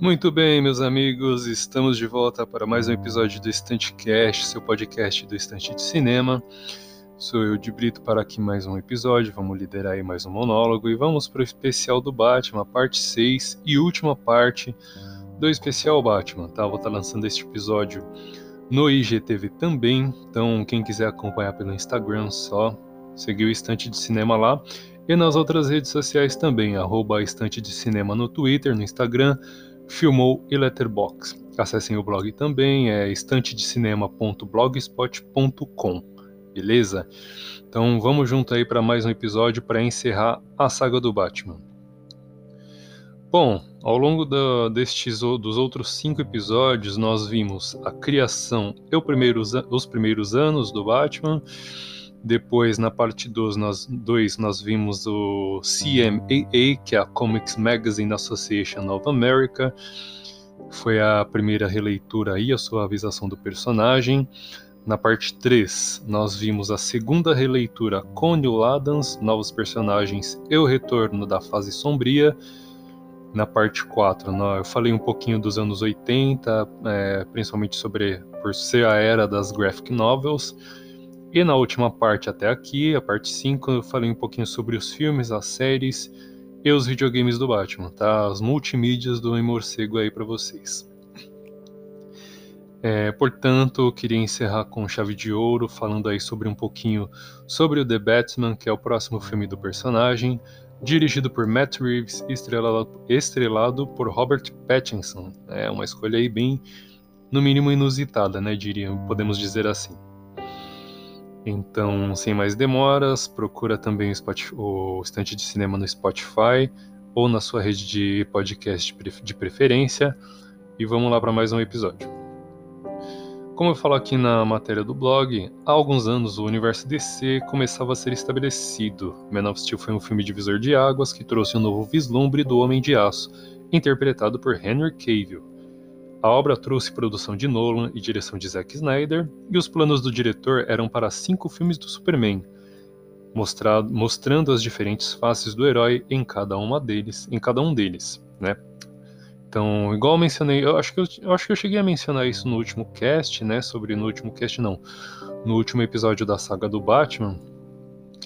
Muito bem, meus amigos, estamos de volta para mais um episódio do Estante Cast, seu podcast do Estante de Cinema. Sou eu de Brito para aqui mais um episódio, vamos liderar aí mais um monólogo e vamos para o especial do Batman, parte 6 e última parte do especial Batman, tá? Vou estar tá lançando este episódio no IGTV também, então quem quiser acompanhar pelo Instagram, só seguir o Estante de Cinema lá. E nas outras redes sociais também, arroba Estante de Cinema no Twitter, no Instagram, Filmou e Letterbox. Acessem o blog também, é estantedecinema.blogspot.com, beleza? Então vamos junto aí para mais um episódio para encerrar a saga do Batman. Bom, ao longo destes dos outros cinco episódios, nós vimos a criação e os primeiros anos do Batman, depois, na parte 2, nós, dois, nós vimos o CMAA, que é a Comics Magazine Association of America. Foi a primeira releitura e a suavização do personagem. Na parte 3, nós vimos a segunda releitura com Neil Adams, novos personagens e o retorno da fase sombria. Na parte 4, eu falei um pouquinho dos anos 80, é, principalmente sobre por ser a era das graphic novels. E na última parte até aqui, a parte 5, eu falei um pouquinho sobre os filmes, as séries e os videogames do Batman, tá? As multimídias do Homem Morcego aí para vocês. É, portanto, eu queria encerrar com chave de ouro, falando aí sobre um pouquinho sobre o The Batman, que é o próximo filme do personagem, dirigido por Matt Reeves estrelado, estrelado por Robert Pattinson. É uma escolha aí bem, no mínimo, inusitada, né? Diria, podemos dizer assim. Então, sem mais demoras, procura também o, Spotify, o Estante de Cinema no Spotify ou na sua rede de podcast de preferência e vamos lá para mais um episódio. Como eu falo aqui na matéria do blog, há alguns anos o universo DC começava a ser estabelecido. Man of Steel foi um filme divisor de águas que trouxe um novo vislumbre do Homem de Aço, interpretado por Henry Cavill. A obra trouxe produção de Nolan e direção de Zack Snyder, e os planos do diretor eram para cinco filmes do Superman, mostrado, mostrando as diferentes faces do herói em cada uma deles, em cada um deles, né? Então, igual eu mencionei, eu acho que eu, eu acho que eu cheguei a mencionar isso no último cast, né? Sobre no último cast não, no último episódio da saga do Batman,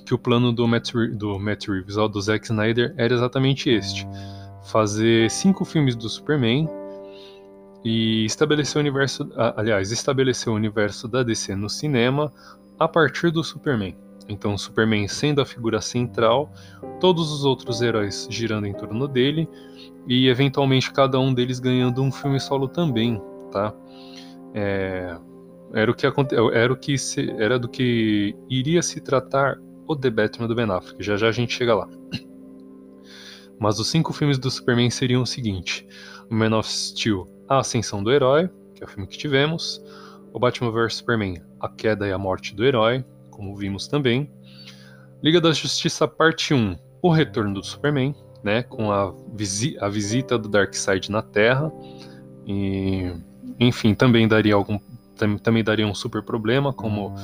que o plano do Matt, do Matt Reeves, ou do Zack Snyder, era exatamente este: fazer cinco filmes do Superman e estabeleceu o universo, aliás, estabeleceu o universo da DC no cinema a partir do Superman. Então, o Superman sendo a figura central, todos os outros heróis girando em torno dele e eventualmente cada um deles ganhando um filme solo também, tá? É, era o que era o que se, era do que iria se tratar o The Batman do Ben Affleck. Já já a gente chega lá. Mas os cinco filmes do Superman seriam o seguinte: Man of Steel, A Ascensão do Herói, que é o filme que tivemos, o Batman vs Superman, A Queda e a Morte do Herói, como vimos também, Liga da Justiça Parte 1, O Retorno do Superman, né, com a, visi a visita do Darkseid na Terra, e enfim, também daria algum também daria um super problema, como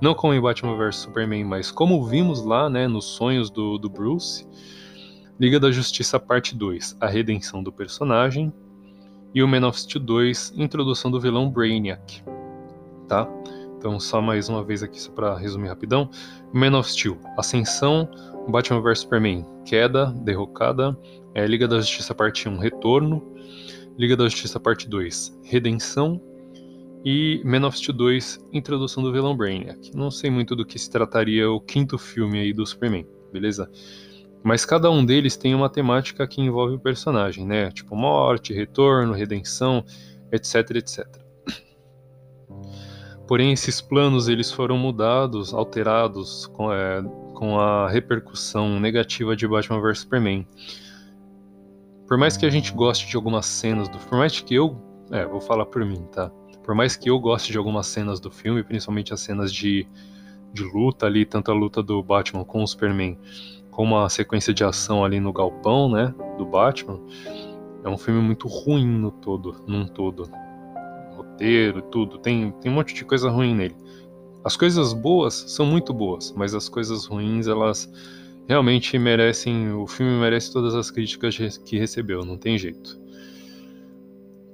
não como em Batman vs Superman, mas como vimos lá, né, nos sonhos do, do Bruce. Liga da Justiça Parte 2, A Redenção do Personagem, e o Man of Steel 2, Introdução do vilão Brainiac. Tá? Então, só mais uma vez aqui, só para resumir rapidão. Man of Steel, Ascensão, Batman vs Superman, Queda, Derrocada, é, Liga da Justiça Parte 1, Retorno, Liga da Justiça Parte 2, Redenção, e Man of Steel 2, Introdução do vilão Brainiac. Não sei muito do que se trataria o quinto filme aí do Superman, beleza? Mas cada um deles tem uma temática que envolve o personagem, né? Tipo morte, retorno, redenção, etc, etc. Porém, esses planos eles foram mudados, alterados com, é, com a repercussão negativa de Batman vs Superman. Por mais que a gente goste de algumas cenas do, por mais que eu, é, vou falar por mim, tá? Por mais que eu goste de algumas cenas do filme, principalmente as cenas de, de luta ali, tanto a luta do Batman com o Superman, com uma sequência de ação ali no galpão, né, do Batman, é um filme muito ruim no todo, num todo. Roteiro, tudo, tem, tem um monte de coisa ruim nele. As coisas boas são muito boas, mas as coisas ruins, elas realmente merecem, o filme merece todas as críticas que recebeu, não tem jeito.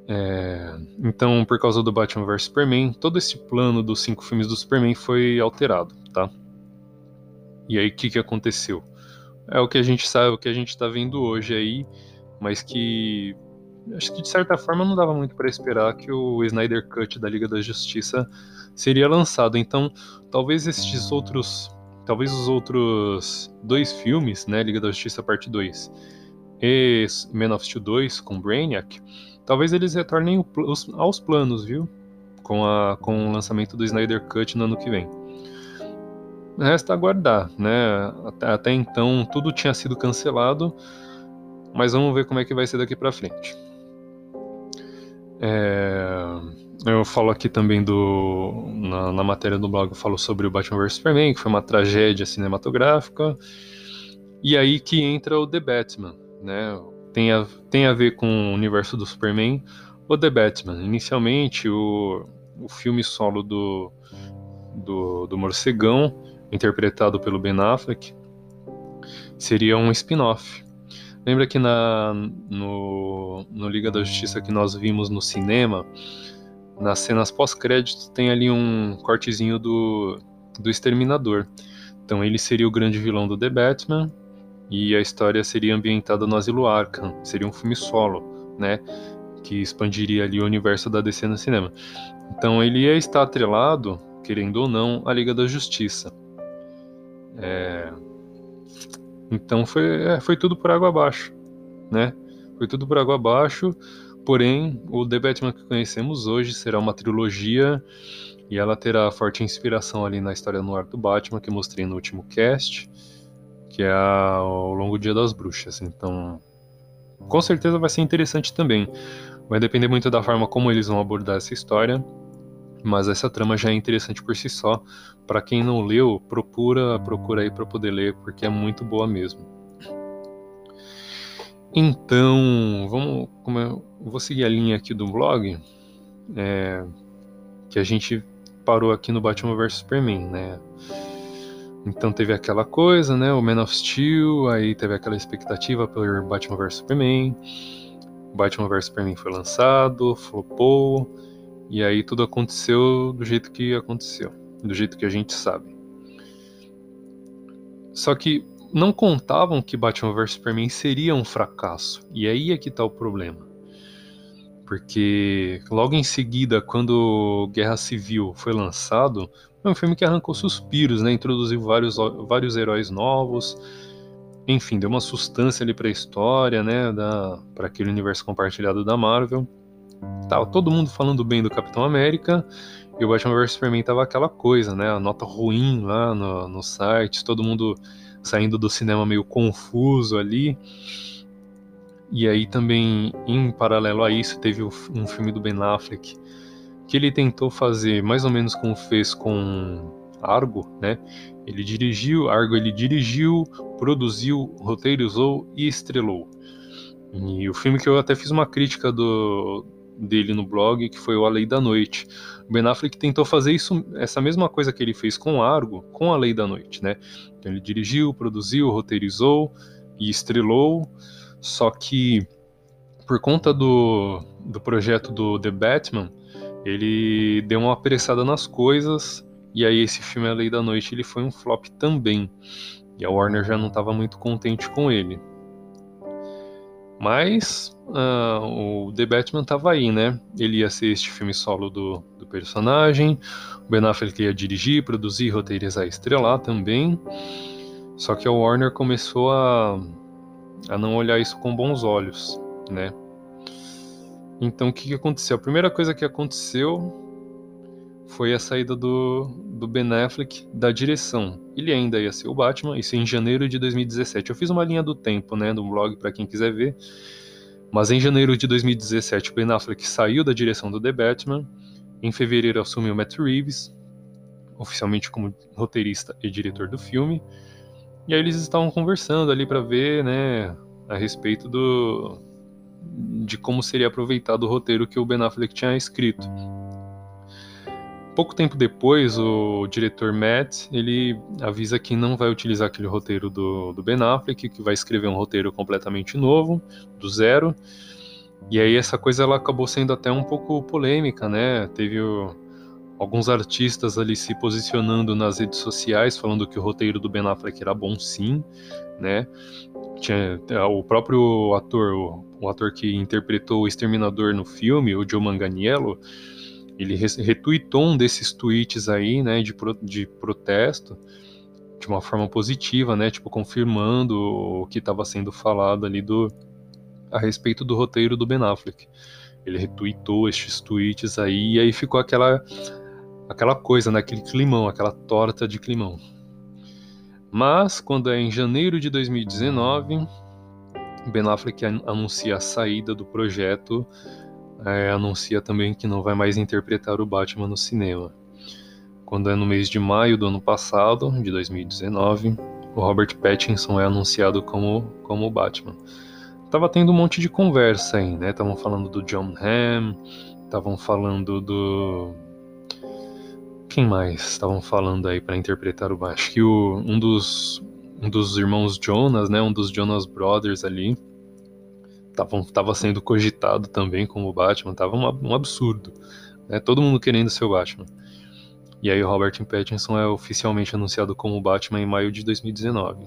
É, então, por causa do Batman vs Superman, todo esse plano dos cinco filmes do Superman foi alterado, tá? E aí, o que, que aconteceu? É o que a gente sabe, o que a gente tá vendo hoje aí, mas que acho que de certa forma não dava muito para esperar que o Snyder Cut da Liga da Justiça seria lançado. Então, talvez esses outros, talvez os outros dois filmes, né, Liga da Justiça Parte 2 e Man of Steel 2 com Brainiac, talvez eles retornem aos planos, viu? Com, a, com o lançamento do Snyder Cut no ano que vem. Resta aguardar, né? Até, então tudo tinha sido cancelado, mas vamos ver como é que vai ser daqui para frente. É, eu falo aqui também do. Na, na, matéria do blog eu falo sobre o Batman vs Superman, que foi uma tragédia cinematográfica. E aí que entra o The Batman, né? Tem a, tem a ver com o universo do Superman. O The Batman. Inicialmente, o, o filme solo do, do, do Morcegão, interpretado pelo Ben Affleck, seria um spin-off. Lembra que na, no, no Liga da Justiça que nós vimos no cinema, nas cenas pós-créditos, tem ali um cortezinho do, do Exterminador. Então ele seria o grande vilão do The Batman e a história seria ambientada no Asilo Arkham. Seria um filme solo, né? Que expandiria ali o universo da DC no cinema. Então ele ia estar atrelado, querendo ou não, à Liga da Justiça. É, então foi, é, foi tudo por água abaixo, né? Foi tudo por água abaixo, porém o The Batman que conhecemos hoje será uma trilogia e ela terá forte inspiração ali na história no ar do Batman que mostrei no último cast, que é a, o Longo Dia das Bruxas. Então, com certeza vai ser interessante também. Vai depender muito da forma como eles vão abordar essa história mas essa trama já é interessante por si só. Para quem não leu, procura, procura aí para poder ler, porque é muito boa mesmo. Então, vamos, como eu vou seguir a linha aqui do blog, é, que a gente parou aqui no Batman vs Superman, né? Então teve aquela coisa, né? O Man of Steel, aí teve aquela expectativa pelo Batman vs Superman. Batman vs Superman foi lançado, flopou. E aí tudo aconteceu do jeito que aconteceu, do jeito que a gente sabe. Só que não contavam que Batman vs Superman seria um fracasso. E aí é que tá o problema. Porque logo em seguida, quando Guerra Civil foi lançado, foi um filme que arrancou suspiros, né? Introduziu vários, vários heróis novos. Enfim, deu uma sustância ali para a história, né? Para aquele universo compartilhado da Marvel. Tava todo mundo falando bem do Capitão América e o Batman vs Superman tava aquela coisa, né? A nota ruim lá no, no site, todo mundo saindo do cinema meio confuso ali. E aí também, em paralelo a isso, teve um filme do Ben Affleck que ele tentou fazer mais ou menos como fez com Argo, né? Ele dirigiu, Argo ele dirigiu, produziu, roteirizou e estrelou. E o filme que eu até fiz uma crítica do, dele no blog, que foi o A Lei da Noite. O Ben Affleck tentou fazer isso, essa mesma coisa que ele fez com Argo, com A Lei da Noite, né? Então ele dirigiu, produziu, roteirizou e estrelou, só que por conta do, do projeto do The Batman, ele deu uma apressada nas coisas, e aí esse filme A Lei da Noite ele foi um flop também. E a Warner já não estava muito contente com ele. Mas uh, o The Batman tava aí, né? Ele ia ser este filme solo do, do personagem. O Ben Affleck ia dirigir, produzir, roteirizar e estrelar também. Só que a Warner começou a, a não olhar isso com bons olhos, né? Então o que, que aconteceu? A primeira coisa que aconteceu foi a saída do, do Ben Affleck da direção. Ele ainda ia ser o Batman, isso em janeiro de 2017. Eu fiz uma linha do tempo, né, no blog para quem quiser ver. Mas em janeiro de 2017, o Ben Affleck saiu da direção do The Batman. Em fevereiro assumiu Matt Reeves, oficialmente como roteirista e diretor do filme. E aí eles estavam conversando ali para ver, né, a respeito do de como seria aproveitado o roteiro que o Ben Affleck tinha escrito. Pouco tempo depois, o diretor Matt, ele avisa que não vai utilizar aquele roteiro do, do Ben Affleck, que vai escrever um roteiro completamente novo, do zero. E aí essa coisa ela acabou sendo até um pouco polêmica, né? Teve o, alguns artistas ali se posicionando nas redes sociais, falando que o roteiro do Ben Affleck era bom sim, né? Tinha, o próprio ator, o, o ator que interpretou o Exterminador no filme, o Joe Manganiello, ele retweetou um desses tweets aí, né, de, pro, de protesto, de uma forma positiva, né, tipo confirmando o que estava sendo falado ali do a respeito do roteiro do Ben Affleck. Ele retweetou estes tweets aí e aí ficou aquela aquela coisa, né, aquele climão, aquela torta de climão. Mas quando é em janeiro de 2019, Ben Affleck anuncia a saída do projeto é, anuncia também que não vai mais interpretar o Batman no cinema. Quando é no mês de maio do ano passado, de 2019, o Robert Pattinson é anunciado como, como o Batman. Tava tendo um monte de conversa aí, né? Estavam falando do John Hamm, estavam falando do. Quem mais estavam falando aí para interpretar o Batman? Acho que o, um, dos, um dos irmãos Jonas, né? Um dos Jonas Brothers ali, estava sendo cogitado também como Batman, tava um, um absurdo, né? Todo mundo querendo ser o Batman. E aí o Robert Pattinson é oficialmente anunciado como Batman em maio de 2019.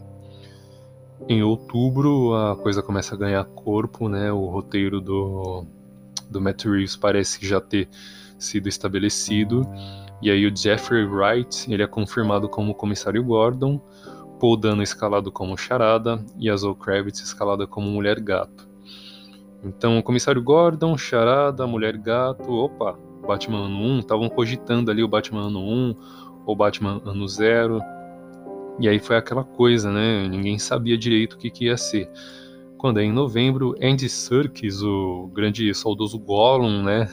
Em outubro a coisa começa a ganhar corpo, né? O roteiro do, do Matt Reeves parece já ter sido estabelecido. E aí o Jeffrey Wright ele é confirmado como comissário Gordon, Paul Dano escalado como Charada e a Zoe Kravitz escalada como Mulher Gato. Então, o comissário Gordon, Charada, Mulher Gato, opa, Batman ano 1, estavam cogitando ali o Batman ano 1 ou Batman ano 0. E aí foi aquela coisa, né? Ninguém sabia direito o que, que ia ser. Quando é em novembro, Andy Serkis, o grande saudoso Gollum, né?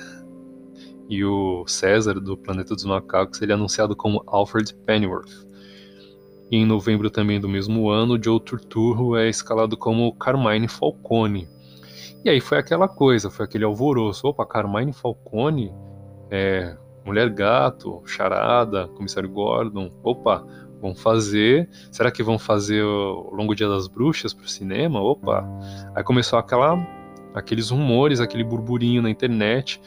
E o César do Planeta dos Macacos, ele é anunciado como Alfred Pennyworth. E em novembro também do mesmo ano, Joe Turturro é escalado como Carmine Falcone. E aí foi aquela coisa, foi aquele alvoroço. Opa, Carmine Falcone, é, Mulher Gato, Charada, Comissário Gordon. Opa, vão fazer. Será que vão fazer o Longo Dia das Bruxas pro cinema? Opa. Aí começou aquela, aqueles rumores, aquele burburinho na internet.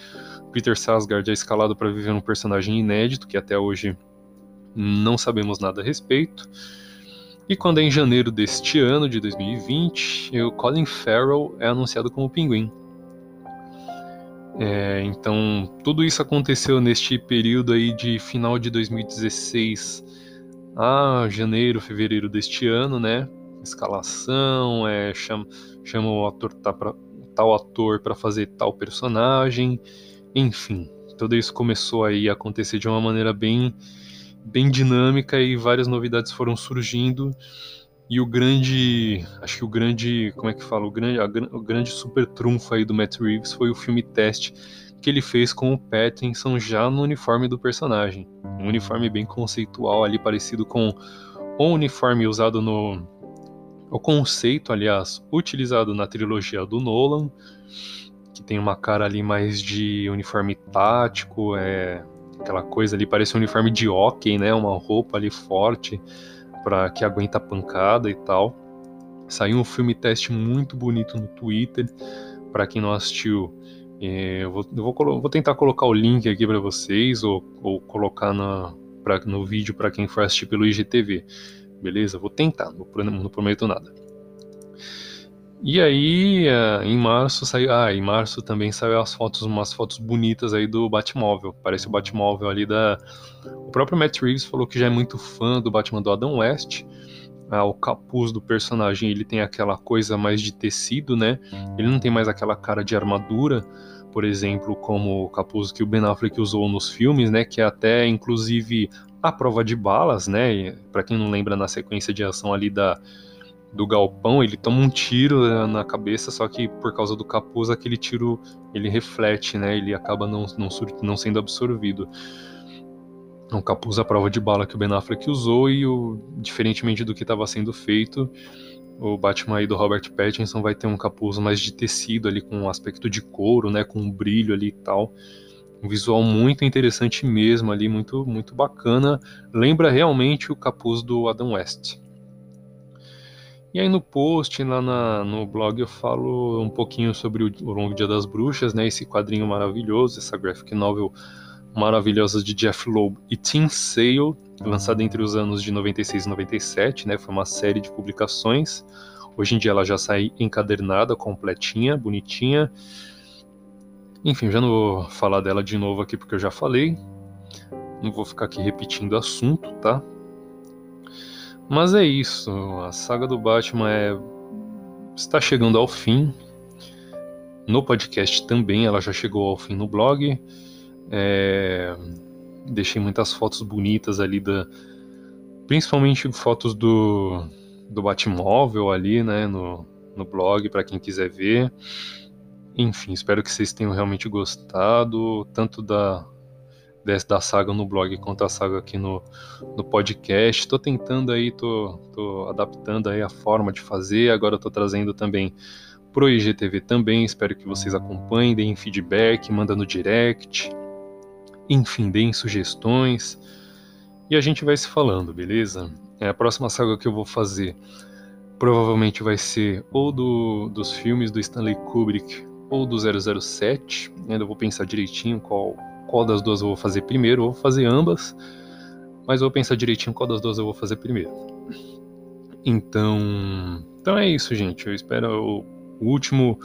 Peter Sarsgaard é escalado para viver um personagem inédito que até hoje não sabemos nada a respeito. E quando é em janeiro deste ano, de 2020, o Colin Farrell é anunciado como Pinguim. É, então, tudo isso aconteceu neste período aí de final de 2016 a janeiro, fevereiro deste ano, né? Escalação, é, chama, chama o ator, tá pra, tal ator para fazer tal personagem, enfim, tudo isso começou aí a acontecer de uma maneira bem bem dinâmica e várias novidades foram surgindo. E o grande, acho que o grande, como é que fala, o grande, a, o grande super trunfo aí do Matt Reeves foi o filme teste que ele fez com o Pattinson já no uniforme do personagem. Um uniforme bem conceitual ali, parecido com o uniforme usado no. O conceito, aliás, utilizado na trilogia do Nolan, que tem uma cara ali mais de uniforme tático, é, aquela coisa ali, parece um uniforme de hockey, né? Uma roupa ali forte para que aguenta a pancada e tal. Saiu um filme teste muito bonito no Twitter. Para quem não assistiu, é, eu, vou, eu vou, vou, tentar colocar o link aqui para vocês ou, ou colocar na, pra, no vídeo para quem for assistir pelo IGTV. Beleza? Vou tentar, não, não prometo nada. E aí, eh, em março saiu. Ah, em março também saiu as fotos, umas fotos bonitas aí do Batmóvel. Parece o Batmóvel ali da. O próprio Matt Reeves falou que já é muito fã do Batman do Adam West. Ah, o capuz do personagem ele tem aquela coisa mais de tecido, né? Ele não tem mais aquela cara de armadura, por exemplo, como o capuz que o Ben Affleck usou nos filmes, né? Que é até inclusive a prova de balas, né? Para quem não lembra na sequência de ação ali da do galpão, ele toma um tiro né, na cabeça, só que por causa do capuz, aquele tiro ele reflete, né? Ele acaba não, não, não sendo absorvido. É um capuz à prova de bala que o Ben Affleck usou e, o, diferentemente do que estava sendo feito, o Batman aí do Robert Pattinson vai ter um capuz mais de tecido ali, com um aspecto de couro, né? Com um brilho ali e tal. Um visual muito interessante mesmo ali, muito, muito bacana. Lembra realmente o capuz do Adam West. E aí no post, lá na, no blog, eu falo um pouquinho sobre o, o Longo Dia das Bruxas, né? Esse quadrinho maravilhoso, essa graphic novel maravilhosa de Jeff Loeb e Tim Sale, lançada entre os anos de 96 e 97, né? Foi uma série de publicações. Hoje em dia ela já sai encadernada, completinha, bonitinha. Enfim, já não vou falar dela de novo aqui porque eu já falei. Não vou ficar aqui repetindo o assunto, tá? Mas é isso, a saga do Batman é está chegando ao fim. No podcast também, ela já chegou ao fim no blog. É... Deixei muitas fotos bonitas ali da, principalmente fotos do do Batmóvel ali, né, no, no blog para quem quiser ver. Enfim, espero que vocês tenham realmente gostado, tanto da da saga no blog quanto a saga aqui no, no podcast. Estou tentando aí, tô, tô adaptando aí a forma de fazer. Agora estou trazendo também pro IGTV também. Espero que vocês acompanhem, deem feedback, mandando no direct. Enfim, deem sugestões. E a gente vai se falando, beleza? É, a próxima saga que eu vou fazer provavelmente vai ser ou do, dos filmes do Stanley Kubrick ou do 007. Ainda vou pensar direitinho qual, qual das duas eu vou fazer primeiro. Vou fazer ambas, mas vou pensar direitinho qual das duas eu vou fazer primeiro. Então, então é isso, gente. Eu espero o, último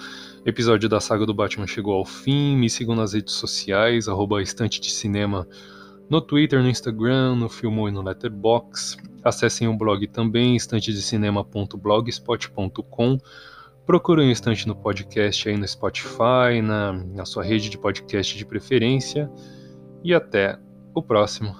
episódio da saga do Batman chegou ao fim. Me sigam nas redes sociais, arroba estante de cinema no Twitter, no Instagram, no Filmo e no Letterbox. Acessem o blog também, estantedecinema.blogspot.com. Procure um instante no podcast aí no Spotify, na, na sua rede de podcast de preferência. E até o próximo.